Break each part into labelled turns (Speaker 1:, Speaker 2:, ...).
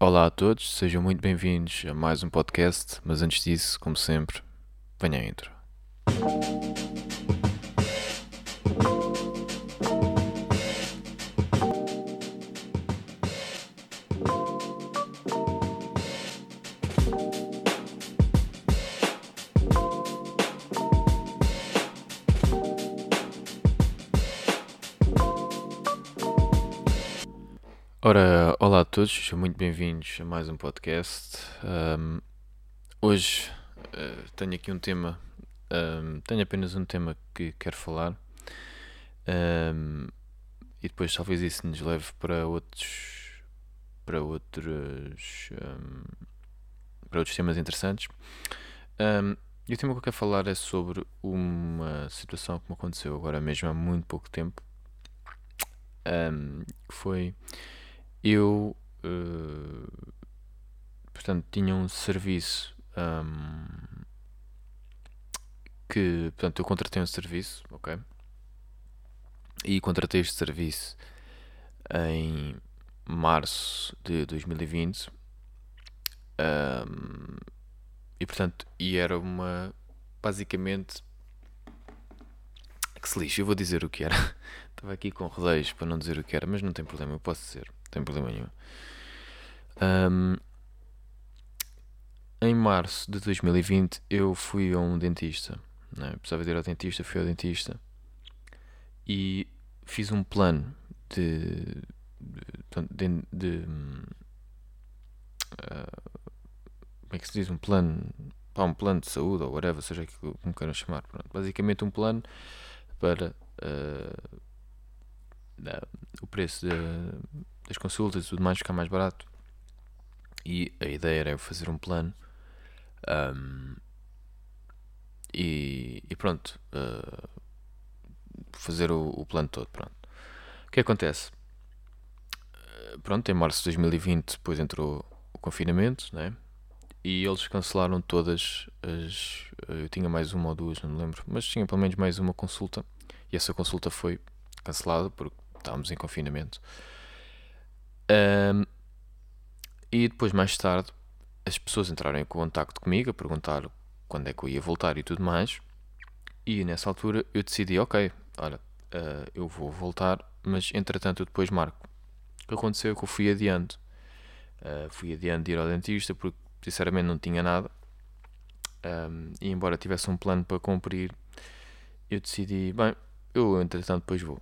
Speaker 1: Olá a todos, sejam muito bem-vindos a mais um podcast, mas antes disso, como sempre, venha a intro. Ora, todos, sejam muito bem-vindos a mais um podcast. Um, hoje uh, tenho aqui um tema, um, tenho apenas um tema que quero falar um, e depois talvez isso nos leve para outros, para outros, para outros temas interessantes. e o tema que eu quero falar é sobre uma situação que me aconteceu agora mesmo há muito pouco tempo, que foi eu uh, portanto tinha um serviço um, que portanto eu contratei um serviço ok? E contratei este serviço em março de 2020 um, e portanto e era uma basicamente que se lixe, eu vou dizer o que era. Estava aqui com rodeios para não dizer o que era mas não tem problema, eu posso dizer tem problema nenhum. Um, em março de 2020 eu fui a um dentista. Né? Precisava de ir ao dentista, fui ao dentista e fiz um plano de. de, de, de uh, como é que se diz? Um plano. Pá, um plano de saúde ou whatever, seja aquilo como queiram chamar. Pronto. Basicamente um plano para uh, o preço de, das consultas e tudo mais ficar mais barato. E a ideia era eu fazer um plano um, e, e, pronto, uh, fazer o, o, plano todo. Pronto. O que acontece? Uh, pronto, em março de 2020 depois entrou o confinamento, né? E eles cancelaram todas as. Eu tinha mais uma ou duas, não me lembro, mas tinha pelo menos mais uma consulta. E essa consulta foi cancelada porque estávamos em confinamento. Um, e depois, mais tarde, as pessoas entraram em contato comigo a perguntar quando é que eu ia voltar e tudo mais. E nessa altura eu decidi: ok, olha, uh, eu vou voltar, mas entretanto eu depois marco. O que aconteceu é que eu fui adiando. Uh, fui adiando de ir ao dentista porque sinceramente não tinha nada. Um, e embora tivesse um plano para cumprir, eu decidi: bem, eu entretanto depois vou.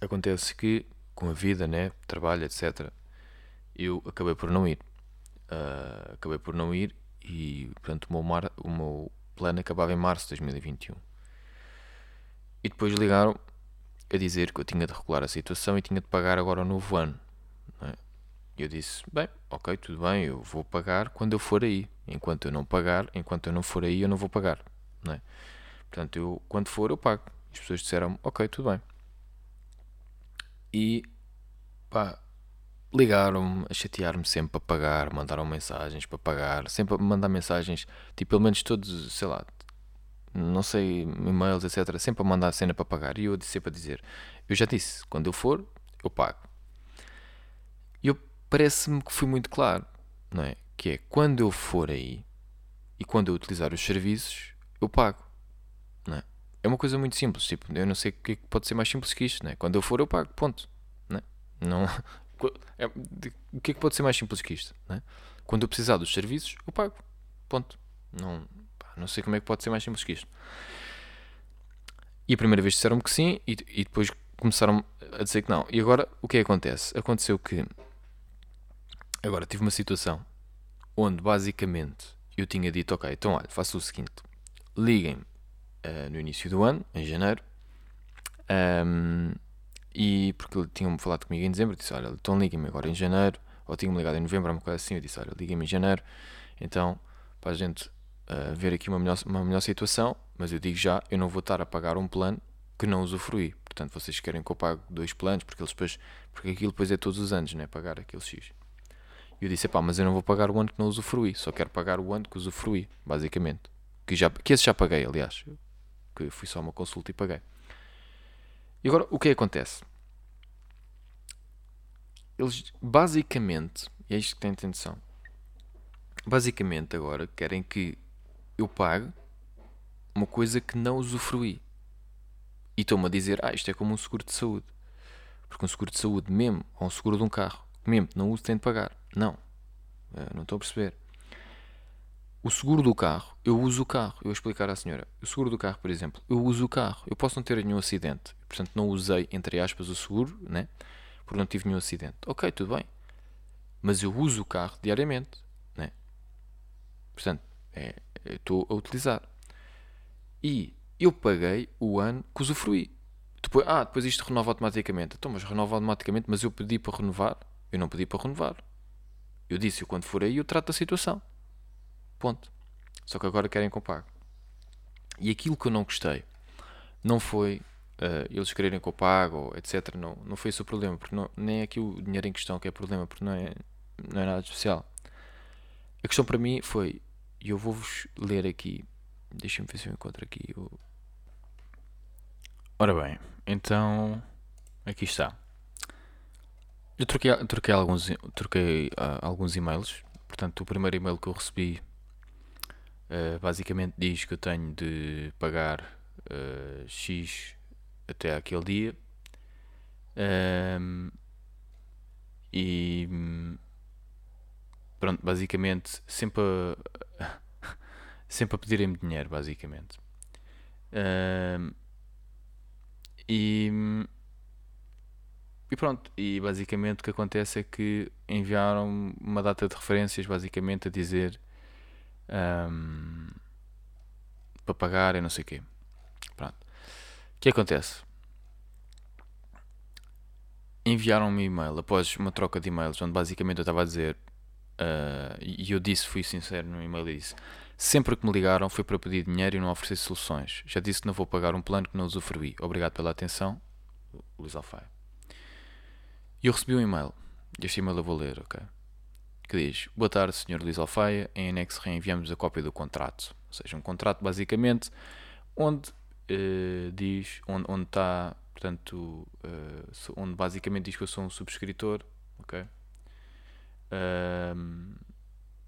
Speaker 1: Acontece que com a vida, né, trabalho, etc., eu acabei por não ir. Uh, acabei por não ir e, portanto, o meu, mar, o meu plano acabava em março de 2021. E depois ligaram a dizer que eu tinha de regular a situação e tinha de pagar agora o novo ano. É? E eu disse: Bem, ok, tudo bem, eu vou pagar quando eu for aí. Enquanto eu não pagar, enquanto eu não for aí, eu não vou pagar. Não é? Portanto, eu, quando for, eu pago. As pessoas disseram: Ok, tudo bem e pá, ligaram-me a chatear-me sempre para pagar, mandaram mensagens para pagar, sempre a mandar mensagens, tipo, pelo menos todos, sei lá, não sei, e-mails, etc. Sempre a mandar cena para pagar. E eu sempre a dizer: Eu já disse, quando eu for, eu pago. E eu parece-me que fui muito claro, não é? Que é quando eu for aí e quando eu utilizar os serviços, eu pago, não é? É uma coisa muito simples. Tipo, eu não sei o que é pode ser mais simples que isto, né? Quando eu for, eu pago, ponto. Né? Não, é, o que é que pode ser mais simples que isto? Né? Quando eu precisar dos serviços, eu pago, ponto. Não, não sei como é que pode ser mais simples que isto. E a primeira vez disseram-me que sim, e, e depois começaram a dizer que não. E agora, o que é que acontece? Aconteceu que. Agora, tive uma situação onde basicamente eu tinha dito: Ok, então olha, faço o seguinte, liguem-me uh, no início do ano, em janeiro. Um, e porque tinham-me falado comigo em dezembro, disse: Olha, então liga-me agora em janeiro, ou tinham-me ligado em novembro, uma coisa assim. Eu disse: Olha, liga-me em janeiro, então para a gente uh, ver aqui uma melhor, uma melhor situação. Mas eu digo já: eu não vou estar a pagar um plano que não usufruí. Portanto, vocês querem que eu pague dois planos, porque, eles depois, porque aquilo depois é todos os anos, né? Pagar aquele X. E eu disse: pá, mas eu não vou pagar o ano que não usufruí, só quero pagar o ano que usufruí, basicamente. Que, já, que esse já paguei, aliás que fui só uma consulta e paguei. E agora, o que é acontece? Eles, basicamente, E é isto que tem atenção. Basicamente, agora querem que eu pague uma coisa que não usufruí. E estão-me a dizer, ah, isto é como um seguro de saúde. Porque um seguro de saúde, mesmo, ou um seguro de um carro, mesmo não uso, tem de pagar. Não. não estou a perceber. O seguro do carro, eu uso o carro. Eu vou explicar à senhora. O seguro do carro, por exemplo, eu uso o carro. Eu posso não ter nenhum acidente. Portanto, não usei, entre aspas, o seguro, né? Porque não tive nenhum acidente. Ok, tudo bem. Mas eu uso o carro diariamente, né? Portanto, é, estou a utilizar. E eu paguei o ano que usufruí. Depois, ah, depois isto renova automaticamente. Então, mas renova automaticamente, mas eu pedi para renovar. Eu não pedi para renovar. Eu disse, quando for aí, eu trato da situação. Ponto. Só que agora querem que eu pague. E aquilo que eu não gostei não foi uh, eles quererem que eu pague, ou etc. Não, não foi esse o problema, porque não, nem é aqui o dinheiro em questão que é problema, porque não é, não é nada especial. A questão para mim foi, e eu vou-vos ler aqui, deixem-me ver se eu encontro aqui. O... Ora bem, então aqui está. Eu troquei, troquei alguns, troquei, uh, alguns e-mails. Portanto, o primeiro e-mail que eu recebi Uh, basicamente diz que eu tenho de pagar uh, X até aquele dia. Um, e pronto, basicamente sempre a, sempre a pedirem-me dinheiro, basicamente. Um, e, e pronto, e basicamente o que acontece é que enviaram uma data de referências, basicamente a dizer um, para pagar e não sei o quê. Pronto. O que acontece? Enviaram-me um e-mail após uma troca de e-mails, onde basicamente eu estava a dizer, uh, e eu disse, fui sincero no e-mail e disse: Sempre que me ligaram foi para pedir dinheiro e não oferecer soluções. Já disse que não vou pagar um plano que não usufruí. Obrigado pela atenção, Luís Alfaia. E eu recebi um e-mail. Este e-mail eu vou ler, ok? Que diz: Boa tarde, Sr. Luís Alfaia. Em anexo reenviamos a cópia do contrato. Ou seja, um contrato basicamente onde uh, diz, onde, onde está, portanto, uh, onde basicamente diz que eu sou um subscritor, ok? Uh,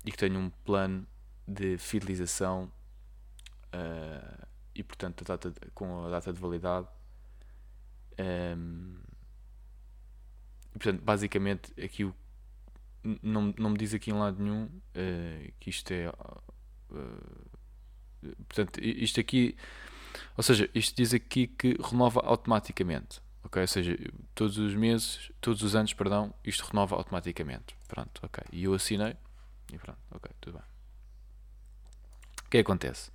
Speaker 1: e que tenho um plano de fidelização uh, e, portanto, a data de, com a data de validade. Um, e, portanto, basicamente, aqui o não, não me diz aqui em lado nenhum uh, que isto é. Uh, portanto, isto aqui. Ou seja, isto diz aqui que renova automaticamente. Ok? Ou seja, todos os meses, todos os anos, perdão, isto renova automaticamente. Pronto, ok. E eu assinei e pronto, ok, tudo bem. O que é que acontece?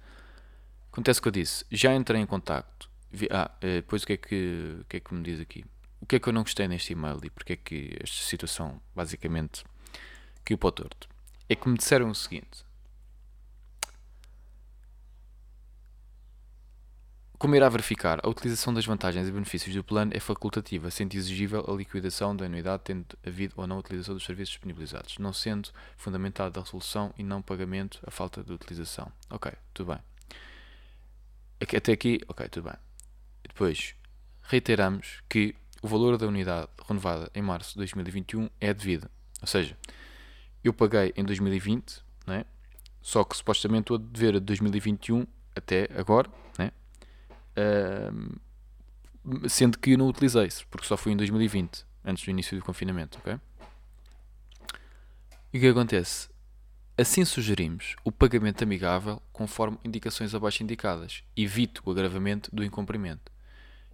Speaker 1: Acontece que eu disse, já entrei em contacto. Vi, ah, depois o que, é que, o que é que me diz aqui? O que é que eu não gostei neste e-mail e porque é que esta situação basicamente que o o torto. É que me disseram o seguinte: Como irá verificar, a utilização das vantagens e benefícios do plano é facultativa, sendo exigível a liquidação da anuidade tendo havido ou não utilização dos serviços disponibilizados, não sendo fundamentada a resolução e não pagamento a falta de utilização. Ok, tudo bem. Até aqui, ok, tudo bem. Depois, reiteramos que o valor da unidade renovada em março de 2021 é devido. Ou seja, eu paguei em 2020, né? só que supostamente estou a dever a 2021 até agora, né? Uh, sendo que eu não utilizei, porque só fui em 2020, antes do início do confinamento, ok? E o que acontece? Assim sugerimos o pagamento amigável conforme indicações abaixo indicadas. Evito o agravamento do incumprimento.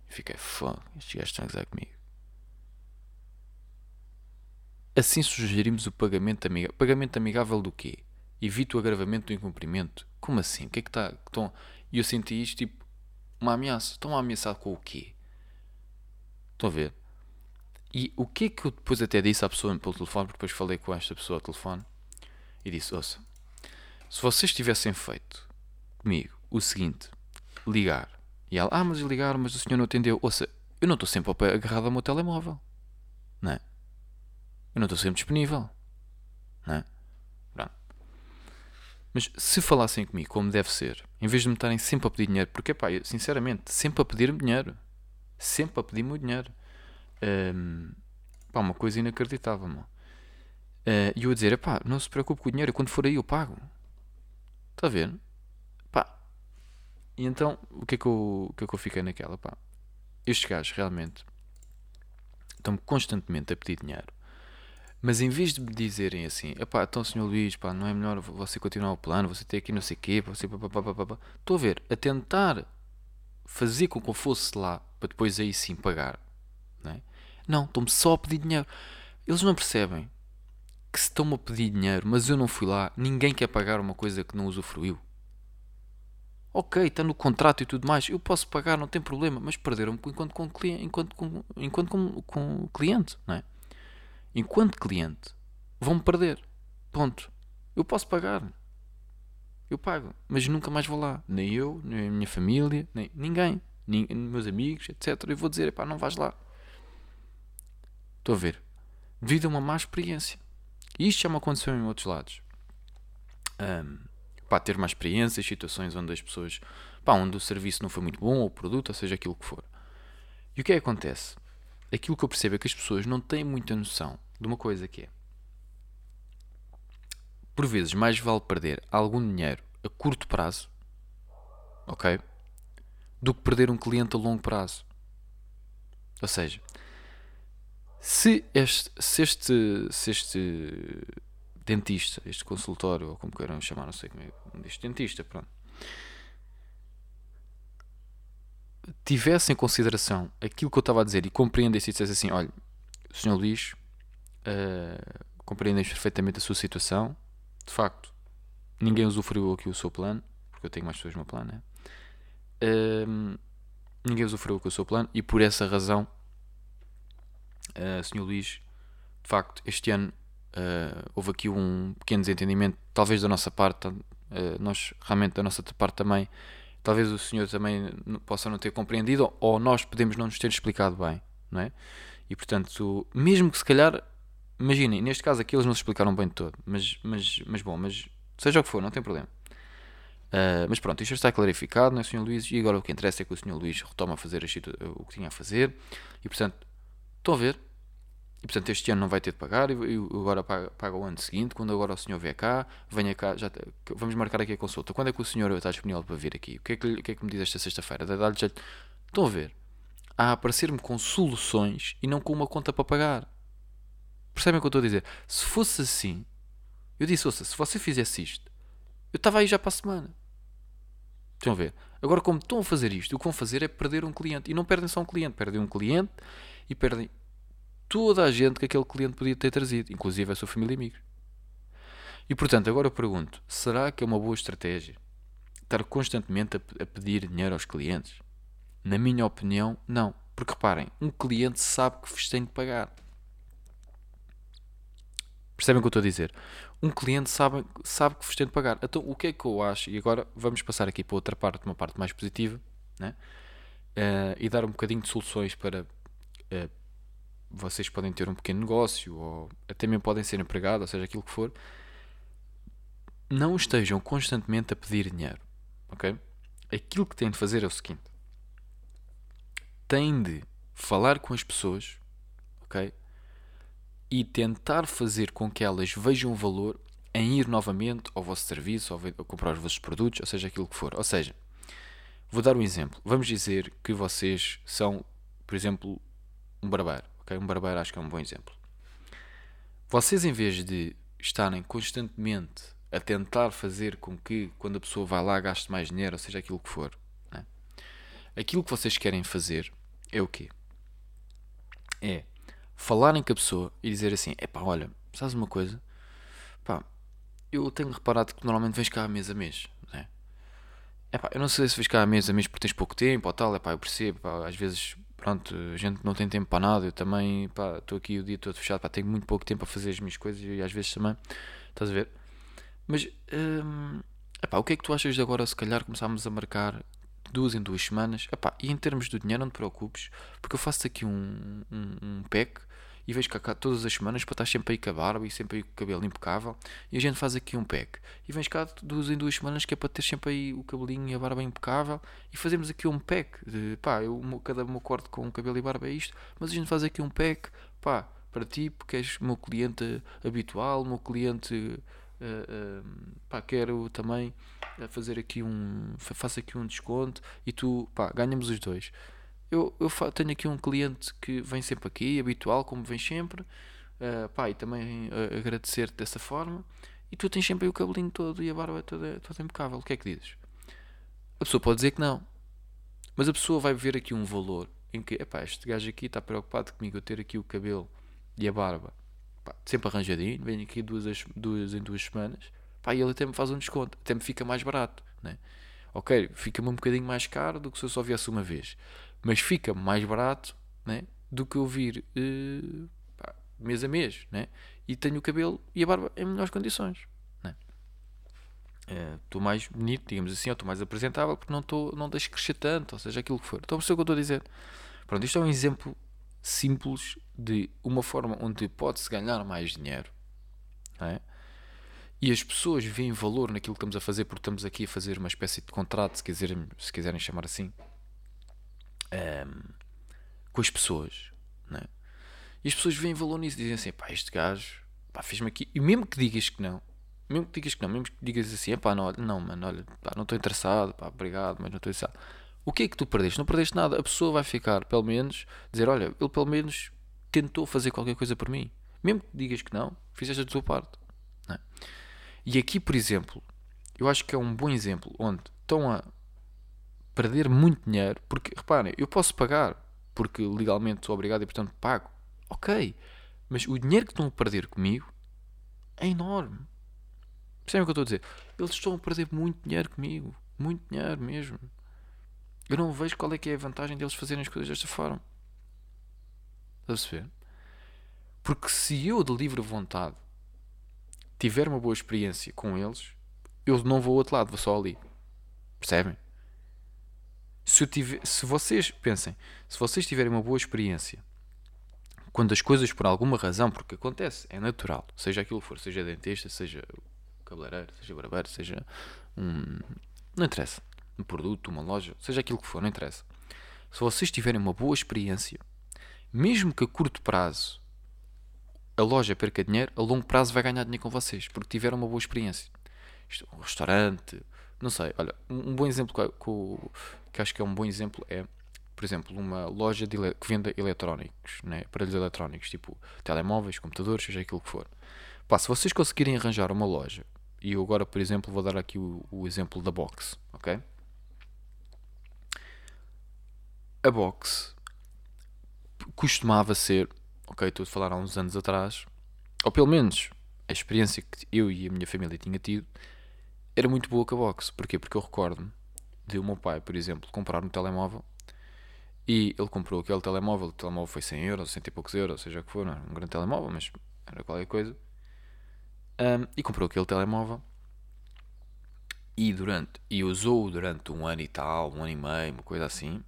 Speaker 1: Fiquei, foda, estes gajos estão a comigo. Assim sugerimos o pagamento amigável. Pagamento amigável do quê? Evito o agravamento do incumprimento? Como assim? O que é que está. Estão... E eu senti isto tipo uma ameaça. Estão a ameaçar com o quê? Estão a ver? E o que é que eu depois até disse à pessoa pelo telefone, porque depois falei com esta pessoa ao telefone e disse: Ouça, se vocês tivessem feito comigo o seguinte, ligar, e ela, ah, mas ligaram, mas o senhor não atendeu. Ouça, eu não estou sempre agarrado ao meu telemóvel, não é? Eu não estou sempre disponível. Não é? Pronto. Mas se falassem comigo como deve ser, em vez de me estarem sempre a pedir dinheiro, porque pá, eu, sinceramente, sempre a pedir-me dinheiro. Sempre a pedir-me o dinheiro. Um, pá, uma coisa inacreditável, mano. Uh, e eu a dizer, pá, não se preocupe com o dinheiro, quando for aí eu pago. Está a ver? Pá. E então, o que é que eu, o que é que eu fiquei naquela, pá? Estes gajos realmente estão-me constantemente a pedir dinheiro. Mas em vez de me dizerem assim, pá, então senhor Luís, pá, não é melhor você continuar o plano, você ter aqui não sei o quê, você Estou a ver, a tentar fazer com que eu fosse lá para depois aí sim pagar. Não, é? não estão-me só a pedir dinheiro. Eles não percebem que se estão-me a pedir dinheiro, mas eu não fui lá, ninguém quer pagar uma coisa que não usufruiu. Ok, está no contrato e tudo mais, eu posso pagar, não tem problema, mas perderam-me enquanto, com, enquanto, com, enquanto com, com cliente, não é? Enquanto cliente, vão-me perder. Ponto. Eu posso pagar. Eu pago, mas nunca mais vou lá. Nem eu, nem a minha família, nem ninguém. Nem meus amigos, etc. Eu vou dizer, pá, não vais lá. Estou a ver. Devido a uma má experiência. E isto já me aconteceu em outros lados. Um, pá, ter mais experiências, situações onde as pessoas, pá, onde o serviço não foi muito bom, ou o produto, ou seja, aquilo que for. E o que é que acontece? Aquilo que eu percebo é que as pessoas não têm muita noção de uma coisa que é. Por vezes, mais vale perder algum dinheiro a curto prazo, ok? Do que perder um cliente a longo prazo. Ou seja, se este, se este, se este dentista, este consultório, ou como queiram chamar, não sei como é, este dentista, pronto, tivesse em consideração aquilo que eu estava a dizer e compreendesse e dissesse assim: olha, Sr. Luís, uh, perfeitamente a sua situação, de facto, ninguém usufruiu aqui o seu plano, porque eu tenho mais pessoas no meu plano, né? Uh, ninguém usufruiu aqui o seu plano e por essa razão uh, Sr. Luís, de facto, este ano uh, houve aqui um pequeno desentendimento, talvez da nossa parte, nós realmente da nossa parte também, talvez o senhor também possa não ter compreendido, ou nós podemos não nos ter explicado bem, não é? E portanto, mesmo que se calhar, imaginem, neste caso aqui eles não se explicaram bem de todo, mas, mas, mas bom, mas seja o que for, não tem problema. Uh, mas pronto, isto está clarificado, não é, Sr. Luís? E agora o que interessa é que o Sr. Luís retoma a fazer o que tinha a fazer, e portanto, Estão a ver? E portanto este ano não vai ter de pagar, e agora paga, paga, o ano seguinte, quando agora o senhor vier cá, venha cá, já, vamos marcar aqui a consulta. Quando é que o senhor está disponível para vir aqui? O que é que, que, é que me diz esta sexta-feira? Estão a ver? A aparecer-me com soluções e não com uma conta para pagar. Percebem o que eu estou a dizer? Se fosse assim, eu disse, ouça, se você fizesse isto, eu estava aí já para a semana. Estão a ver? Agora, como estão a fazer isto, o que vão fazer é perder um cliente. E não perdem só um cliente, perdem um cliente e perdem toda a gente que aquele cliente podia ter trazido, inclusive a sua família e amigos. E portanto, agora eu pergunto: será que é uma boa estratégia estar constantemente a, a pedir dinheiro aos clientes? Na minha opinião, não. Porque reparem, um cliente sabe que vos tem de pagar. Percebem o que eu estou a dizer? Um cliente sabe, sabe que vos tem de pagar. Então, o que é que eu acho? E agora vamos passar aqui para outra parte, uma parte mais positiva, né? Uh, e dar um bocadinho de soluções para uh, vocês podem ter um pequeno negócio ou até mesmo podem ser empregados, ou seja, aquilo que for, não estejam constantemente a pedir dinheiro, ok? Aquilo que têm de fazer é o seguinte: têm de falar com as pessoas, ok? E tentar fazer com que elas vejam valor em ir novamente ao vosso serviço ou comprar os vossos produtos, ou seja, aquilo que for. Ou seja, vou dar um exemplo. Vamos dizer que vocês são, por exemplo, um barbeiro Okay? Um barbeiro acho que é um bom exemplo. Vocês, em vez de estarem constantemente a tentar fazer com que, quando a pessoa vai lá, gaste mais dinheiro, ou seja, aquilo que for, né? aquilo que vocês querem fazer é o quê? É falarem com a pessoa e dizer assim: é pá, olha, sabes uma coisa? Pá, eu tenho reparado que normalmente vens cá mês a mês, né? Epá, eu não sei se vens cá mês a mês porque tens pouco tempo ou tal, epá, eu percebo, às vezes pronto, a gente não tem tempo para nada, eu também, estou aqui o dia todo fechado, pá, tenho muito pouco tempo para fazer as minhas coisas e às vezes também, estás a ver? Mas, hum, epá, o que é que tu achas de agora, se calhar, começarmos a marcar duas em duas semanas, epá, e em termos do dinheiro, não te preocupes, porque eu faço aqui um, um, um pack e vejo cá, todas as semanas para estar sempre aí com a barba e sempre aí com o cabelo impecável. E a gente faz aqui um pack. E vens cá duas em duas semanas que é para ter sempre aí o cabelinho e a barba impecável. E fazemos aqui um pack. De, pá, eu, cada um acordo com cabelo e barba é isto. Mas a gente faz aqui um pack, pá, para ti porque és meu cliente habitual, meu cliente uh, uh, pá, quero também fazer aqui um faço aqui um desconto e tu pá, ganhamos os dois. Eu, eu tenho aqui um cliente que vem sempre aqui, habitual, como vem sempre, uh, pá, e também uh, agradecer-te dessa forma. E tu tens sempre o cabelinho todo e a barba toda, toda impecável. O que é que dizes? A pessoa pode dizer que não, mas a pessoa vai ver aqui um valor em que, epá, este gajo aqui está preocupado comigo eu ter aqui o cabelo e a barba pá, sempre arranjadinho, vem aqui duas, duas em duas semanas, pá, e ele até me faz um desconto, até me fica mais barato, né? Ok, fica-me um bocadinho mais caro do que se eu só viesse uma vez, mas fica mais barato, né? Do que eu vir uh, pá, mês a mês, né? E tenho o cabelo e a barba em melhores condições, né? Estou uh, mais bonito, digamos assim, ou estou mais apresentável porque não, tô, não deixo crescer tanto, ou seja, aquilo que for. Estão a o que eu estou a dizer? Pronto, isto é um exemplo simples de uma forma onde pode-se ganhar mais dinheiro. É? E as pessoas veem valor naquilo que estamos a fazer porque estamos aqui a fazer uma espécie de contrato, se se quiserem chamar assim, um, ehm, com as pessoas. É? E as pessoas veem valor nisso, dizem assim: pá, este gajo fez-me aqui. E mesmo que digas que não, mesmo que digas que não, mesmo que digas assim: pá, não, não, mano, olha, pá, não estou interessado, pá, obrigado, mas não estou interessado o que é que tu perdeste? Não perdeste nada. A pessoa vai ficar, pelo menos, dizer: Olha, ele pelo menos tentou fazer qualquer coisa por mim. Mesmo que digas que não, fizeste a tua parte. É? E aqui, por exemplo, eu acho que é um bom exemplo onde estão a perder muito dinheiro, porque reparem, eu posso pagar porque legalmente sou obrigado e portanto pago. Ok, mas o dinheiro que estão a perder comigo é enorme. Percebem o que eu estou a dizer? Eles estão a perder muito dinheiro comigo. Muito dinheiro mesmo. Eu não vejo qual é que é a vantagem deles fazerem as coisas desta forma. Estás a perceber? Porque se eu de livre vontade tiver uma boa experiência com eles, eu não vou ao outro lado, vou só ali. Percebem? Se, tiver, se vocês, pensem, se vocês tiverem uma boa experiência, quando as coisas por alguma razão, porque acontece, é natural, seja aquilo for, seja dentista, seja cabeleireiro, seja barbeiro, seja um. Não interessa um produto, uma loja, seja aquilo que for, não interessa. Se vocês tiverem uma boa experiência, mesmo que a curto prazo a loja perca dinheiro, a longo prazo vai ganhar dinheiro com vocês, porque tiveram uma boa experiência. Um restaurante, não sei. Olha, um, bom exemplo que, que, acho que é um bom exemplo é, por exemplo, uma loja de, que venda eletrónicos, né? aparelhos eletrónicos, tipo telemóveis, computadores, seja aquilo que for. Pá, se vocês conseguirem arranjar uma loja, e eu agora, por exemplo, vou dar aqui o, o exemplo da Box, ok? a boxe costumava ser, ok, estou a falar há uns anos atrás, ou pelo menos a experiência que eu e a minha família tinha tido, era muito boa com a boxe. Porquê? Porque eu recordo-me de o meu pai, por exemplo, comprar um telemóvel e ele comprou aquele telemóvel, o telemóvel foi 100 euros, 100 e poucos euros, seja o que for, não era um grande telemóvel, mas era qualquer coisa. Um, e comprou aquele telemóvel e durante e usou durante um ano e tal, um ano e meio, uma coisa assim.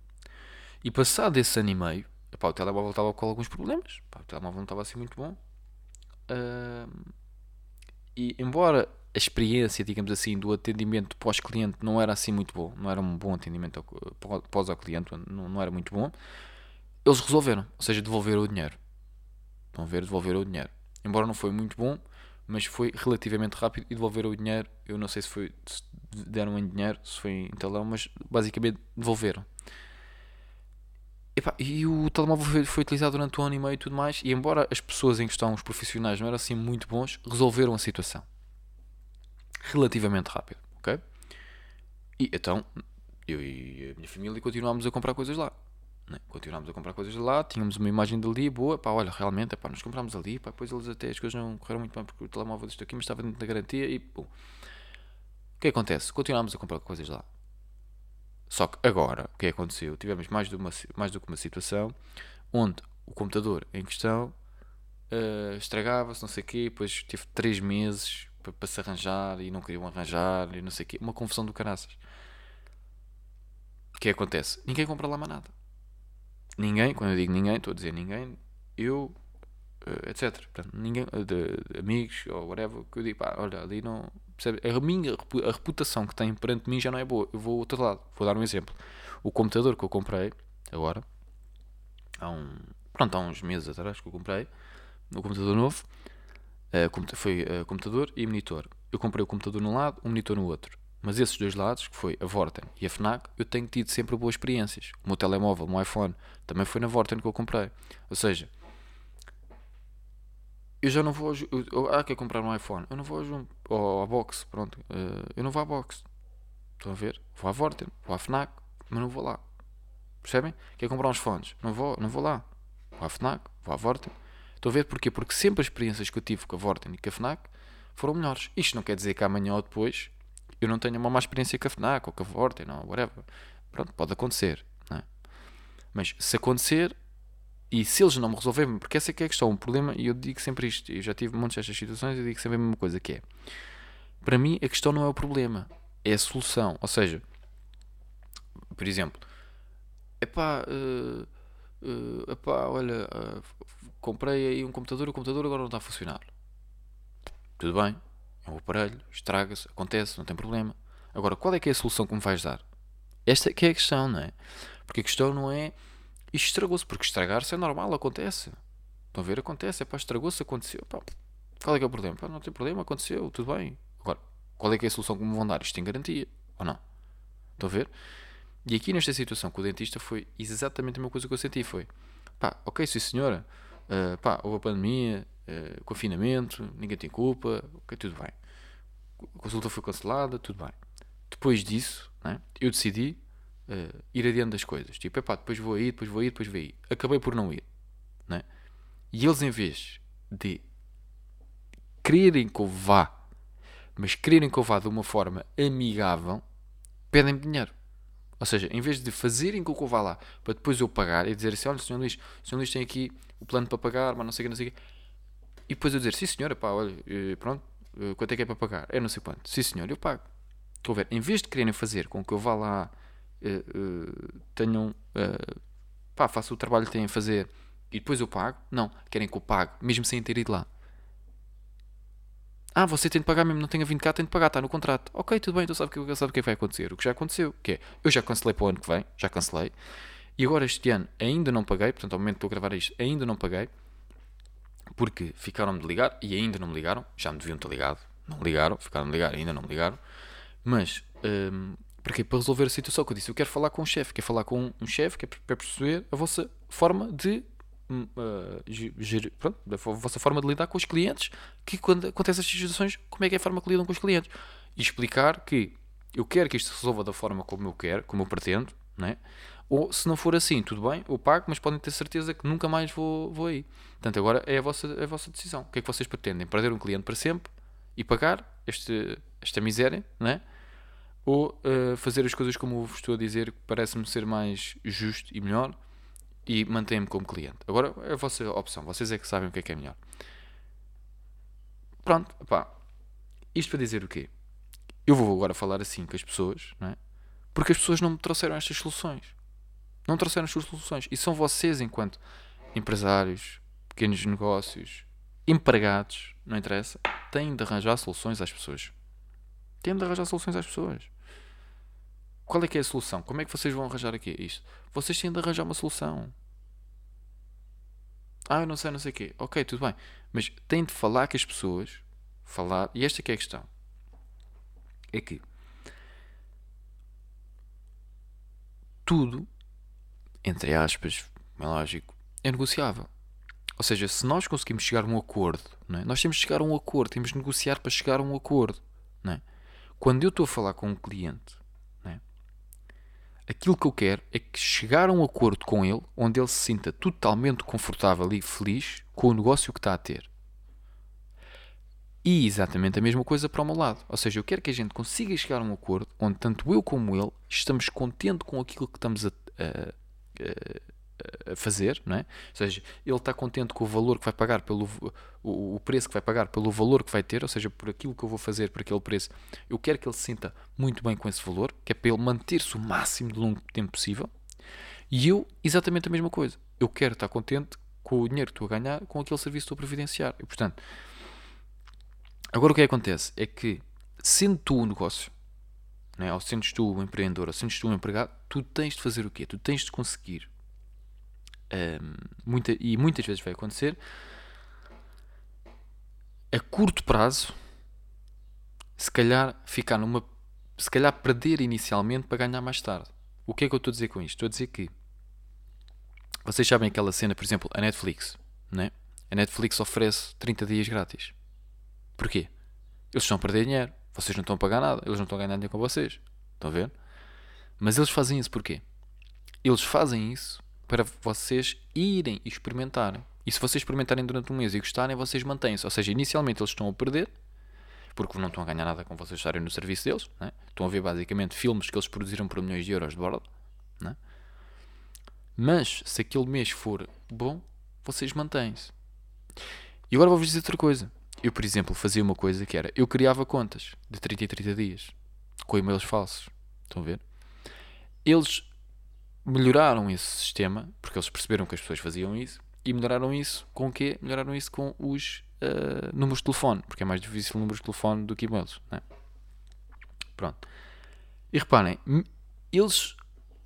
Speaker 1: E passado esse ano e meio, epá, o telemóvel estava com alguns problemas. Epá, o telemóvel não estava assim muito bom. Uh, e embora a experiência, digamos assim, do atendimento pós-cliente não era assim muito bom, não era um bom atendimento pós ao cliente, não, não era muito bom, eles resolveram, ou seja, devolveram o dinheiro. Estão a ver, devolveram o dinheiro. Embora não foi muito bom, mas foi relativamente rápido e devolveram o dinheiro. Eu não sei se foi se deram em dinheiro, se foi em talão, mas basicamente devolveram. Epá, e o telemóvel foi, foi, utilizado durante um ano e meio e tudo mais, e embora as pessoas em questão, os profissionais, não eram assim muito bons, resolveram a situação relativamente rápido, ok? E então, eu e a minha família continuámos a comprar coisas lá. Né? Continuámos a comprar coisas lá, tínhamos uma imagem dali boa, pá, olha, realmente, pá, nós comprámos ali, pá, depois eles até as coisas não correram muito bem porque o telemóvel deste aqui, mas estava dentro da garantia e pô. O que acontece? Continuámos a comprar coisas lá. Só que agora, o que aconteceu? Tivemos mais, uma, mais do que uma situação onde o computador em questão uh, estragava-se, não sei o quê, depois teve 3 meses para, se arranjar e não queriam arranjar e não sei o quê. Uma confusão do caraças. O que acontece? Ninguém compra lá mais nada. Ninguém, quando eu digo ninguém, estou a dizer ninguém, eu, uh, etc. Portanto, ninguém, de, de, amigos ou whatever, que eu digo, pá, olha, ali não, Percebe? A minha a reputação que tem perante mim já não é boa. Eu vou ao outro lado. Vou dar um exemplo. O computador que eu comprei agora, há um, pronto, há uns meses atrás que eu comprei, no computador novo. Uh, foi uh, computador e monitor. Eu comprei o computador num lado, o monitor no outro. Mas esses dois lados, que foi a Vorten e a FNAC, eu tenho tido sempre boas experiências. O meu telemóvel, o meu iPhone, também foi na Vorten que eu comprei. Ou seja, eu já não vou. Eu, ah, quer comprar um iPhone? Eu não vou ao, à box, pronto. Uh, eu não vou à box. Estão a ver? Vou à Vorten, vou à FNAC, mas não vou lá. Percebem? Quer comprar uns fones? Não vou, não vou lá. Vou à FNAC, vou à Vorten. Estão a ver porquê? Porque sempre as experiências que eu tive com a Vorten e com a FNAC foram melhores. Isto não quer dizer que amanhã ou depois eu não tenha uma má experiência com a FNAC ou com a Vorten ou whatever. Pronto, pode acontecer. É? Mas se acontecer, e se eles não me resolverem, porque essa é que é a questão, o problema, e eu digo sempre isto, eu já tive muitas destas situações e digo sempre a mesma coisa, que é, para mim a questão não é o problema, é a solução. Ou seja, por exemplo, epá, uh, uh, epá olha, uh, comprei aí um computador, o computador agora não está a funcionar. Tudo bem, é um aparelho, estraga-se, acontece, não tem problema. Agora, qual é que é a solução que me vais dar? Esta que é a questão, não é? Porque a questão não é isto estragou-se, porque estragar-se é normal, acontece. Estão a ver? Acontece, é pá, estragou-se, aconteceu. Pá, qual é que é o problema? Pá, não tem problema, aconteceu, tudo bem. Agora, qual é que é a solução que me vão dar? Isto tem garantia, ou não? Estão a ver? E aqui nesta situação com o dentista foi exatamente a mesma coisa que eu senti, foi pá, ok, sim senhora, uh, pá, houve a pandemia, uh, confinamento, ninguém tem culpa, ok, tudo bem. A consulta foi cancelada, tudo bem. Depois disso, né, eu decidi uh, ir adiante das coisas. Tipo, epá, depois vou aí, depois vou aí, depois vou aí. Acabei por não ir. Né? E eles, em vez de quererem que eu vá, mas quererem que eu vá de uma forma amigável, pedem-me dinheiro. Ou seja, em vez de fazerem com que eu vá lá para depois eu pagar e dizer assim: olha, Sr. Luís, o Sr. Luís tem aqui o plano para pagar, mas não sei o que, não sei o que. E depois eu dizer: sim, senhora, pá, olha, eh, pronto, eh, quanto é que é para pagar? É não sei quanto. Sim, senhor, eu pago. Estou a ver, em vez de quererem fazer com que eu vá lá uh, tenham. Pá, o trabalho que têm a fazer e depois eu pago. Não, querem que eu pague, mesmo sem ter ido lá. Ah, você tem de pagar mesmo, não tenha vindo cá, tem de pagar, está no contrato. Ok, tudo bem, então sabe o que, sabe o que vai acontecer. O que já aconteceu, que é, eu já cancelei para o ano que vem, já cancelei. E agora este ano ainda não paguei, portanto ao momento que estou a gravar isto, ainda não paguei. Porque ficaram-me de ligar e ainda não me ligaram. Já me deviam ter ligado. Não ligaram, ficaram-me de ligar ainda não me ligaram. Mas hum, para quê? Para resolver a situação que eu disse. Eu quero falar com um chefe, quero falar com um chefe, quero perceber a vossa forma de Uh, gerir, pronto, a vossa forma de lidar com os clientes, que quando acontecem estas situações, como é que é a forma que lidam com os clientes? E explicar que eu quero que isto se resolva da forma como eu quero, como eu pretendo, né? ou se não for assim, tudo bem, eu pago, mas podem ter certeza que nunca mais vou, vou aí. Portanto, agora é a vossa, é a vossa decisão. O que é que vocês pretendem? Perder um cliente para sempre e pagar este, esta miséria, né? ou uh, fazer as coisas como vos estou a dizer, que parece-me ser mais justo e melhor, e manter-me como cliente. Agora é a vossa opção, vocês é que sabem o que é que é melhor. Pronto, pá. Isto para dizer o quê? Eu vou agora falar assim com as pessoas, não é? Porque as pessoas não me trouxeram estas soluções. Não trouxeram as suas soluções. E são vocês, enquanto empresários, pequenos negócios, empregados, não interessa, têm de arranjar soluções às pessoas. Têm de arranjar soluções às pessoas. Qual é que é a solução? Como é que vocês vão arranjar aqui isto? Vocês têm de arranjar uma solução. Ah, eu não sei, não sei o quê. Ok, tudo bem. Mas têm de falar com as pessoas. Falar. E esta que é a questão. É que tudo, entre aspas, é lógico, é negociável. Ou seja, se nós conseguimos chegar a um acordo, é? nós temos de chegar a um acordo, temos de negociar para chegar a um acordo. É? Quando eu estou a falar com um cliente? Aquilo que eu quero é que chegar a um acordo com ele onde ele se sinta totalmente confortável e feliz com o negócio que está a ter. E exatamente a mesma coisa para o meu lado. Ou seja, eu quero que a gente consiga chegar a um acordo onde tanto eu como ele estamos contentes com aquilo que estamos a, a, a fazer, não é? Ou seja, ele está contente com o valor que vai pagar pelo o, preço que vai pagar pelo valor que vai ter, ou seja, por aquilo que eu vou fazer por aquele preço. Eu quero que ele se sinta muito bem com esse valor, que é para ele manter-se o máximo de longo tempo possível. E eu, exatamente a mesma coisa. Eu quero estar contente com o dinheiro que estou a ganhar com aquele serviço que estou a providenciar. E portanto, agora o que, é acontece é que, sendo tu o negócio, não é? ou sendo tu o empreendedor, ou sendo tu o empregado, tu tens de fazer o quê? Tu tens de conseguir um, muita, e muitas vezes vai acontecer, a curto prazo, se calhar ficar numa. Se calhar perder inicialmente para ganhar mais tarde. O que é que eu estou a dizer com isto? Estou a dizer que vocês sabem aquela cena, por exemplo, a Netflix, né? A Netflix oferece 30 dias grátis. Porquê? Eles estão a perder dinheiro. Vocês não estão a pagar nada. Eles não estão a ganhar dinheiro com vocês. Estão a ver? Mas eles fazem isso porquê? Eles fazem isso para vocês irem e experimentarem. E se vocês experimentarem durante um mês e gostarem, vocês mantêm-se. Ou seja, inicialmente eles estão a perder, porque não estão a ganhar nada com vocês estarem no serviço deles. Né? Estão a ver basicamente filmes que eles produziram por milhões de euros de borda. Né? Mas se aquele mês for bom, vocês mantêm-se. E agora vou-vos dizer outra coisa. Eu, por exemplo, fazia uma coisa que era: eu criava contas de 30 em 30 dias com e-mails falsos. Estão a ver? Eles melhoraram esse sistema porque eles perceberam que as pessoas faziam isso e melhoraram isso com o quê? Melhoraram isso com os uh, números de telefone, porque é mais difícil números de telefone do que e-mails. Né? Pronto. E reparem, eles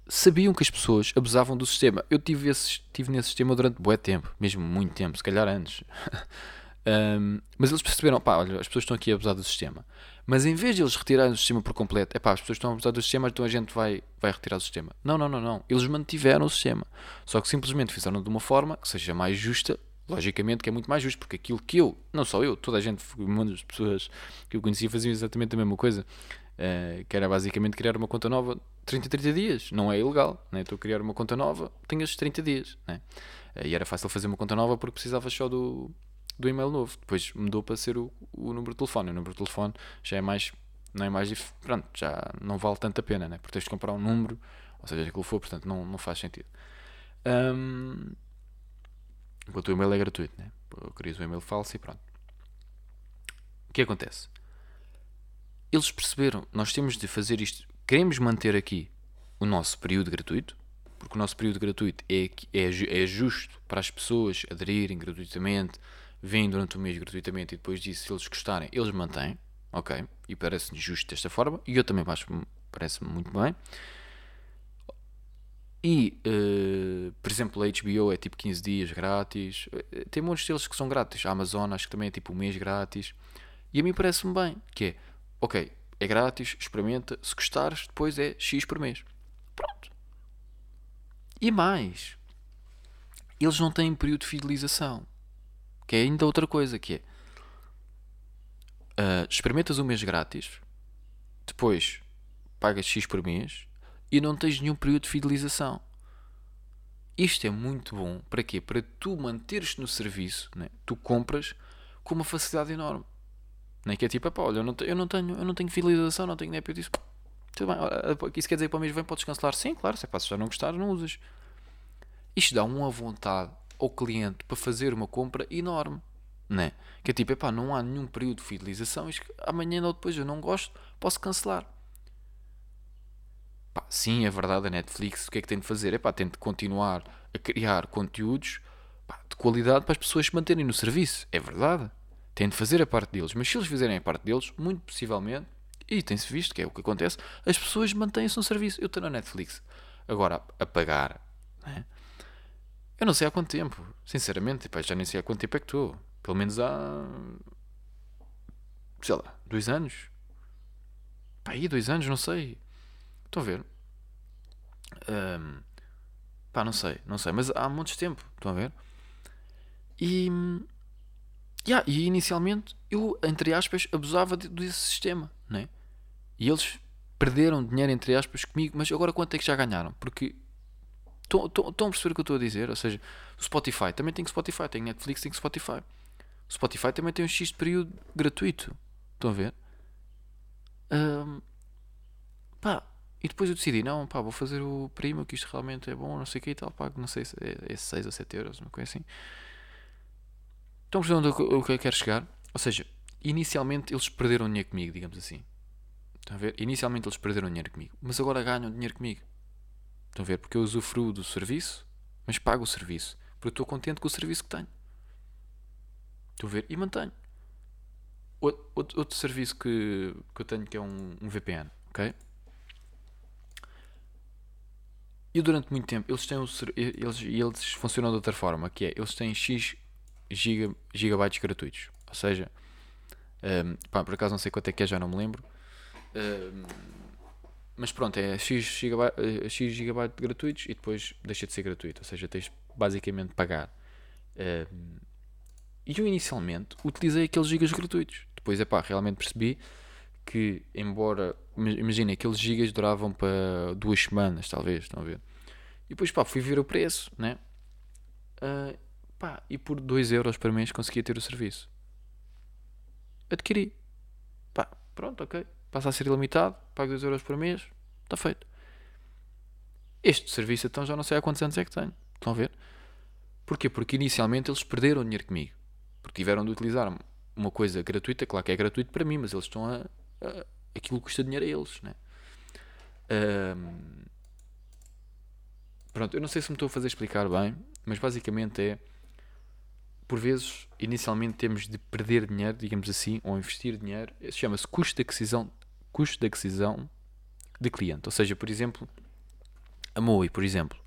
Speaker 1: sabiam que as pessoas abusavam do sistema. Eu tive, tive nesse sistema durante bué tempo, mesmo muito tempo, se calhar anos. um, mas eles perceberam, pá, olha, as pessoas estão aqui a abusar do sistema. Mas em vez de eles retirarem o sistema por completo, é pá, as pessoas estão a abusar do sistema, então a gente vai, vai retirar o sistema. Não, não, não, não. Eles mantiveram o sistema. Só que simplesmente fizeram de uma forma que seja mais justa, logicamente que é muito mais justo, porque aquilo que eu, não só eu, toda a gente, muitas pessoas que eu conhecia faziam exatamente a mesma coisa. Uh, que era basicamente criar uma conta nova 30 30 dias, não é ilegal, né? estou a criar uma conta nova, tenho estes 30 dias, né? Uh, e era fácil fazer uma conta nova porque precisava só do, do e-mail novo, depois mudou para ser o, o número de telefone, o número de telefone já é mais, não é mais, pronto, já não vale tanto a pena, né? porque tens de comprar um número, ou seja, aquilo for, portanto não, não faz sentido. Um, enquanto o e-mail é gratuito, né? crias um e-mail falso e pronto. O que acontece? eles perceberam, nós temos de fazer isto. Queremos manter aqui o nosso período gratuito, porque o nosso período gratuito é, é, é justo para as pessoas aderirem gratuitamente, vêm durante o mês gratuitamente e depois disso, se eles gostarem, eles mantêm, ok? E parece-me justo desta forma, e eu também acho parece-me muito bem. E, uh, por exemplo, a HBO é tipo 15 dias grátis. Eh, tem muitos deles que são grátis. A Amazon acho que também é tipo um mês grátis. E a mim parece-me bem, que é ok, é grátis, experimenta, se gostares, depois é X por mês. Pronto. E mais, eles não têm período de fidelização, que é ainda outra coisa, que é uh, experimentas um mês grátis, depois pagas X por mês e não tens nenhum período de fidelização. Isto é muito bom para quê? Para tu manteres no serviço, né? tu compras com uma facilidade enorme. Nem que é tipo, olha, eu não, eu não tenho, eu não tenho fidelização, não tenho NEP. Eu disse, tudo bem, isso quer dizer que para o mês vem podes cancelar? Sim, claro, se é para já não gostar, não usas. Isto dá uma vontade ao cliente para fazer uma compra enorme. Né? Que é tipo, epá, não há nenhum período de fidelização, isto, amanhã ou depois eu não gosto, posso cancelar. Sim, é verdade, a Netflix o que é que tem de fazer? Epá, tem de continuar a criar conteúdos de qualidade para as pessoas se manterem no serviço. É verdade têm de fazer a parte deles. Mas se eles fizerem a parte deles, muito possivelmente, e tem-se visto que é o que acontece, as pessoas mantêm-se no serviço. Eu estou na Netflix. Agora, a pagar, né? Eu não sei há quanto tempo. Sinceramente, pá, já nem sei há quanto tempo é que estou. Pelo menos há. sei lá, dois anos. Pá, aí, dois anos, não sei. Estão a ver? Um, pá, não sei, não sei. Mas há muitos tempo. Estão a ver? E Yeah, e inicialmente eu, entre aspas, abusava de, desse sistema, né? E eles perderam dinheiro, entre aspas, comigo, mas agora quanto é que já ganharam? Porque estão a perceber o que eu estou a dizer? Ou seja, o Spotify também tem Spotify, tem Netflix, tem Spotify. O Spotify também tem um X de período gratuito. Estão a ver? Um, pá, e depois eu decidi, não, pá, vou fazer o primo, que isto realmente é bom, não sei o que e tal, pago, não sei se é, é 6 ou 7 euros, uma coisa assim. Estão a perceber o que eu quero chegar? Ou seja, inicialmente eles perderam dinheiro comigo, digamos assim. Estão a ver? Inicialmente eles perderam dinheiro comigo, mas agora ganham dinheiro comigo. Estão a ver? Porque eu usufruo do serviço, mas pago o serviço. Porque eu estou contente com o serviço que tenho. Estão a ver? E mantenho. Outro, outro, outro serviço que, que eu tenho que é um, um VPN, ok? E durante muito tempo eles têm eles, eles funcionam de outra forma, que é eles têm X giga, gigabytes gratuitos. Ou seja, Um, pá, por acaso não sei quanto é que é, já não me lembro. Um, mas pronto, é eh, X gigabyte gratuitos e depois deixa de ser gratuito. Ou seja, tens basicamente de pagar. E eu inicialmente utilizei aqueles gigas gratuitos. Depois, é pá, realmente percebi que, embora, imagina, aqueles gigas duravam para duas semanas, talvez, estão a ver? E depois, pá, fui ver o preço, né? Uh, pá, e por 2 euros por mês conseguia ter o serviço. Adquiri. Pá, pronto, ok. Passa a ser ilimitado, pago 2 euros por mês, está feito. Este serviço, então, já não sei há quantos anos é que tenho. Estão a ver? Porquê? Porque inicialmente eles perderam dinheiro comigo. Porque tiveram de utilizar uma coisa gratuita, claro que é gratuito para mim, mas eles estão a. a aquilo custa dinheiro a eles, né? Um, pronto, eu não sei se me estou a fazer explicar bem, mas basicamente é. Por vezes, inicialmente temos de perder dinheiro, digamos assim, ou investir dinheiro. Chama-se custo de aquisição, custo de aquisição de cliente. Ou seja, por exemplo, a MOI, por exemplo.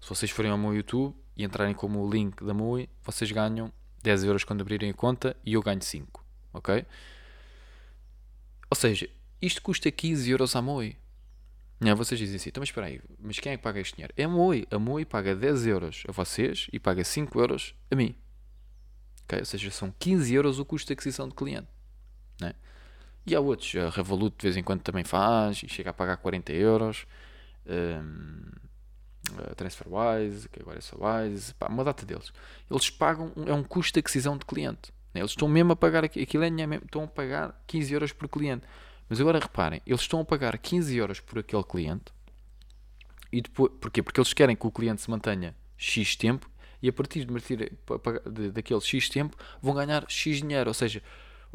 Speaker 1: Se vocês forem ao meu YouTube e entrarem como o link da MOI, vocês ganham 10 euros quando abrirem a conta e eu ganho 5, ok? Ou seja, isto custa 15 euros à Moe. Não, vocês dizem assim, então mas espera aí, mas quem é que paga este dinheiro? É a Moe. A Moe paga 10 euros a vocês e paga 5 euros a mim. Okay? Ou seja, são 15 euros o custo de aquisição de cliente. Né? E há outros, a Revolut de vez em quando também faz e chega a pagar 40 euros. Um, TransferWise, que agora é só Wise, pá, uma data deles. Eles pagam, é um custo de aquisição de cliente. Né? Eles estão mesmo a pagar, aquilo é mesmo, estão a pagar 15 euros por cliente. Mas agora reparem, eles estão a pagar 15 euros por aquele cliente. E depois, porquê? Porque eles querem que o cliente se mantenha X tempo e a partir de, de, daquele X tempo vão ganhar X dinheiro. Ou seja,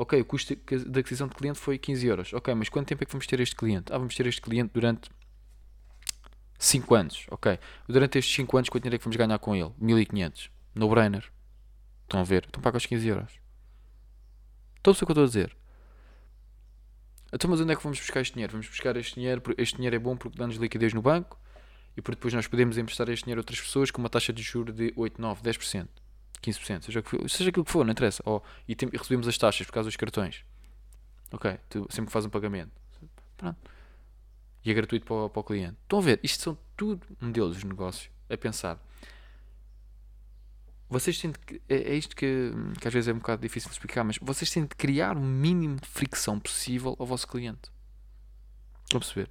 Speaker 1: ok, o custo de aquisição de cliente foi 15 euros. Ok, mas quanto tempo é que vamos ter este cliente? Ah, vamos ter este cliente durante 5 anos, ok. Durante estes 5 anos, quanto dinheiro é que vamos ganhar com ele? 1500. No brainer. Estão a ver? Então paga os 15 euros. Estão a ver o que eu estou a dizer? Então, mas onde é que vamos buscar este dinheiro? Vamos buscar este dinheiro, este dinheiro é bom porque dá-nos liquidez no banco e porque depois nós podemos emprestar este dinheiro a outras pessoas com uma taxa de juros de 8, 9, 10%, 15%, seja, seja aquilo que for, não interessa. Oh, e, tem, e recebemos as taxas por causa dos cartões. Ok, tu sempre que faz um pagamento. Pronto e é gratuito para o, para o cliente. Estão a ver? Isto são tudo modelos de negócio a pensar. Vocês têm de, é, é isto que, que às vezes é um bocado difícil de explicar, mas vocês têm de criar o mínimo de fricção possível ao vosso cliente. Estão a perceber?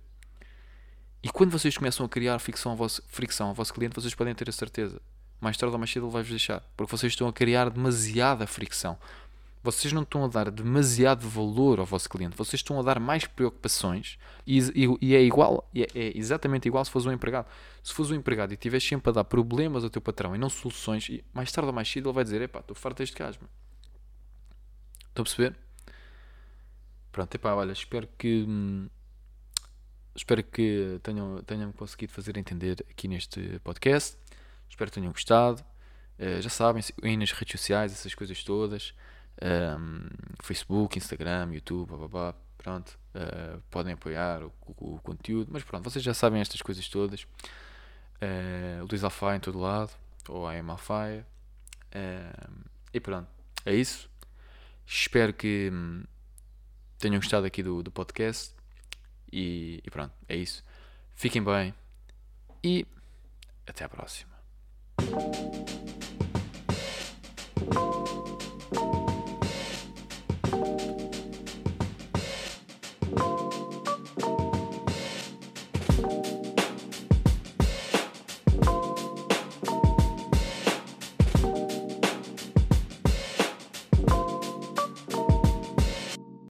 Speaker 1: E quando vocês começam a criar fricção ao vosso, fricção ao vosso cliente, vocês podem ter a certeza. Mais tarde ou mais cedo ele vai-vos deixar. Porque vocês estão a criar demasiada fricção vocês não estão a dar demasiado valor ao vosso cliente, vocês estão a dar mais preocupações e, e, e é igual, é, é, exatamente igual se fosse um empregado. Se fosse um empregado e estiveres sempre a dar problemas ao teu patrão e não soluções, e mais tarde ou mais cedo ele vai dizer: Epá, estou farto deste gajo. Estão a perceber? Pronto, epá, olha, espero que. Hum, espero que tenham, tenham conseguido fazer entender aqui neste podcast. Espero que tenham gostado. Uh, já sabem, aí nas redes sociais, essas coisas todas um, Facebook, Instagram, YouTube, blá, blá, blá, pronto, uh, podem apoiar o, o, o, conteúdo, mas pronto, vocês já sabem estas coisas todas. Uh, Luís Alfaia em todo lado, ou a Am Alfaia. Uh, e pronto, é isso. Espero que hum, tenham gostado aqui do, do podcast. E, e pronto, é isso. Fiquem bem e até à próxima. Thank you.